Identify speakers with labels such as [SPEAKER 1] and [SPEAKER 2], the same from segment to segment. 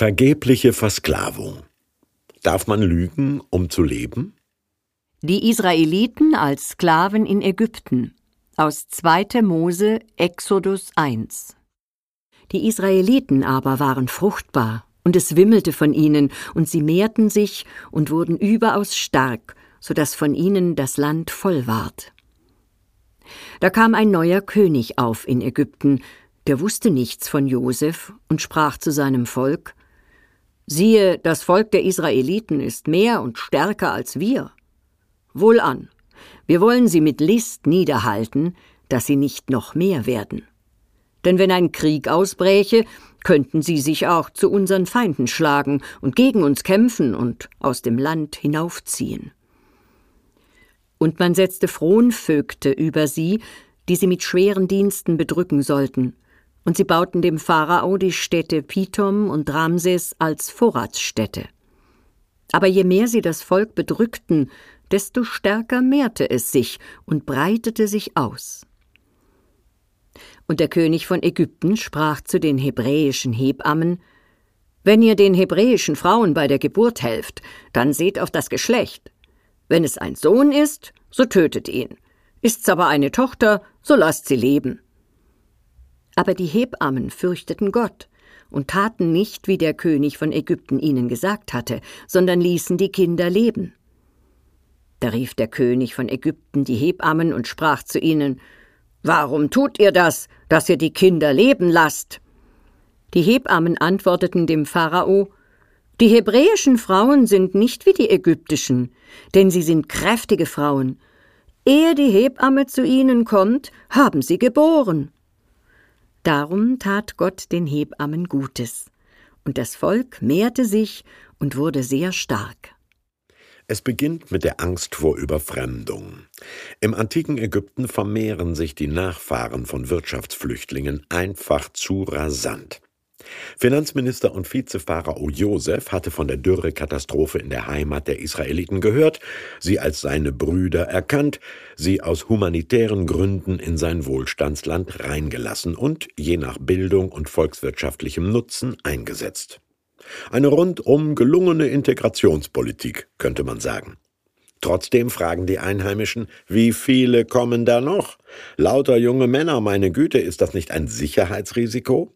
[SPEAKER 1] Vergebliche Versklavung. Darf man lügen, um zu leben?
[SPEAKER 2] Die Israeliten als Sklaven in Ägypten. Aus 2. Mose, Exodus 1. Die Israeliten aber waren fruchtbar, und es wimmelte von ihnen, und sie mehrten sich und wurden überaus stark, so dass von ihnen das Land voll ward. Da kam ein neuer König auf in Ägypten, der wusste nichts von Josef und sprach zu seinem Volk: Siehe, das Volk der Israeliten ist mehr und stärker als wir. Wohlan, wir wollen sie mit List niederhalten, dass sie nicht noch mehr werden. Denn wenn ein Krieg ausbräche, könnten sie sich auch zu unseren Feinden schlagen und gegen uns kämpfen und aus dem Land hinaufziehen. Und man setzte Fronvögte über sie, die sie mit schweren Diensten bedrücken sollten, und sie bauten dem Pharao die Städte Pithom und Ramses als Vorratsstätte. Aber je mehr sie das Volk bedrückten, desto stärker mehrte es sich und breitete sich aus. Und der König von Ägypten sprach zu den hebräischen Hebammen Wenn ihr den hebräischen Frauen bei der Geburt helft, dann seht auf das Geschlecht. Wenn es ein Sohn ist, so tötet ihn. Ist's aber eine Tochter, so lasst sie leben. Aber die Hebammen fürchteten Gott und taten nicht, wie der König von Ägypten ihnen gesagt hatte, sondern ließen die Kinder leben. Da rief der König von Ägypten die Hebammen und sprach zu ihnen Warum tut ihr das, dass ihr die Kinder leben lasst? Die Hebammen antworteten dem Pharao Die hebräischen Frauen sind nicht wie die ägyptischen, denn sie sind kräftige Frauen. Ehe die Hebamme zu ihnen kommt, haben sie geboren. Darum tat Gott den Hebammen Gutes, und das Volk mehrte sich und wurde sehr stark.
[SPEAKER 1] Es beginnt mit der Angst vor Überfremdung. Im antiken Ägypten vermehren sich die Nachfahren von Wirtschaftsflüchtlingen einfach zu rasant. Finanzminister und Vizepharao Josef hatte von der Dürrekatastrophe in der Heimat der Israeliten gehört, sie als seine Brüder erkannt, sie aus humanitären Gründen in sein Wohlstandsland reingelassen und je nach Bildung und volkswirtschaftlichem Nutzen eingesetzt. Eine rundum gelungene Integrationspolitik, könnte man sagen. Trotzdem fragen die Einheimischen, wie viele kommen da noch? Lauter junge Männer, meine Güte, ist das nicht ein Sicherheitsrisiko?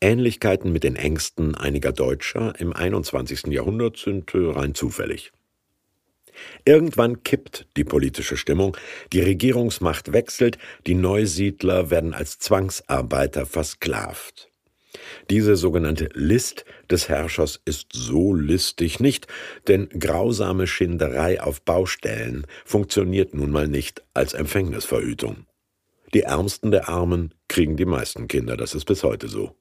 [SPEAKER 1] Ähnlichkeiten mit den Ängsten einiger Deutscher im 21. Jahrhundert sind äh, rein zufällig. Irgendwann kippt die politische Stimmung, die Regierungsmacht wechselt, die Neusiedler werden als Zwangsarbeiter versklavt. Diese sogenannte List des Herrschers ist so listig nicht, denn grausame Schinderei auf Baustellen funktioniert nun mal nicht als Empfängnisverhütung. Die Ärmsten der Armen kriegen die meisten Kinder, das ist bis heute so.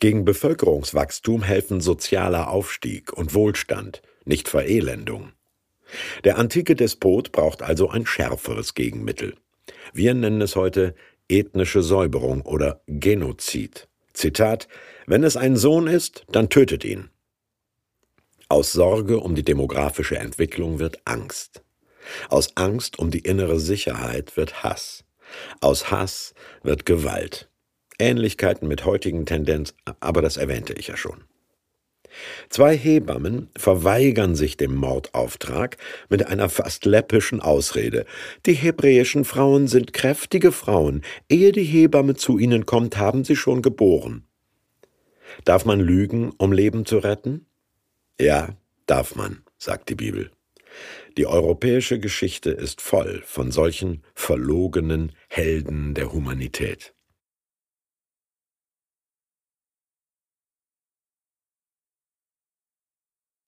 [SPEAKER 1] Gegen Bevölkerungswachstum helfen sozialer Aufstieg und Wohlstand, nicht Verelendung. Der antike Despot braucht also ein schärferes Gegenmittel. Wir nennen es heute ethnische Säuberung oder Genozid. Zitat Wenn es ein Sohn ist, dann tötet ihn. Aus Sorge um die demografische Entwicklung wird Angst. Aus Angst um die innere Sicherheit wird Hass. Aus Hass wird Gewalt. Ähnlichkeiten mit heutigen Tendenz, aber das erwähnte ich ja schon. Zwei Hebammen verweigern sich dem Mordauftrag mit einer fast läppischen Ausrede. Die hebräischen Frauen sind kräftige Frauen. Ehe die Hebamme zu ihnen kommt, haben sie schon geboren. Darf man lügen, um Leben zu retten? Ja, darf man, sagt die Bibel. Die europäische Geschichte ist voll von solchen verlogenen Helden der Humanität.